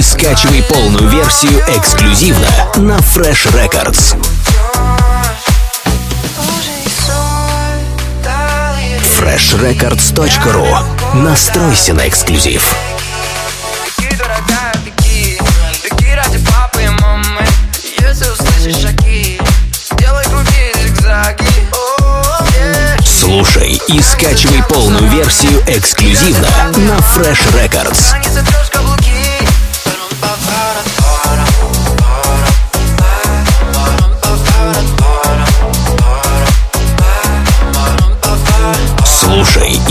скачивай полную версию эксклюзивно на Fresh Records. freshrecords.ru Настройся на эксклюзив. И. Слушай и скачивай полную версию эксклюзивно на Fresh Records.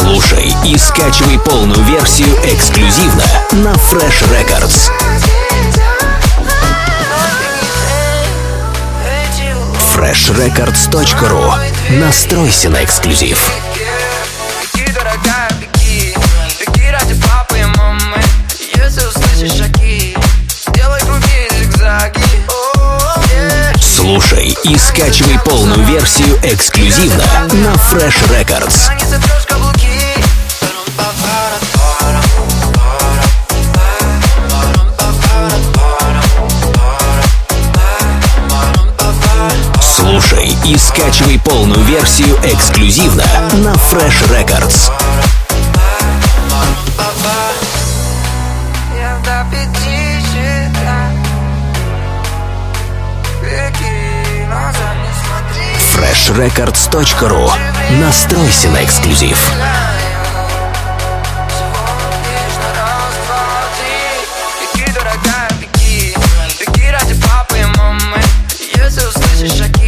Слушай и скачивай полную версию эксклюзивно на Fresh Records. freshrecords.ru Настройся на эксклюзив. Слушай и скачивай полную версию эксклюзивно на Fresh Records. И скачивай полную версию эксклюзивно на Fresh Records. Freshrecords.ru Настройся на эксклюзив. Шаги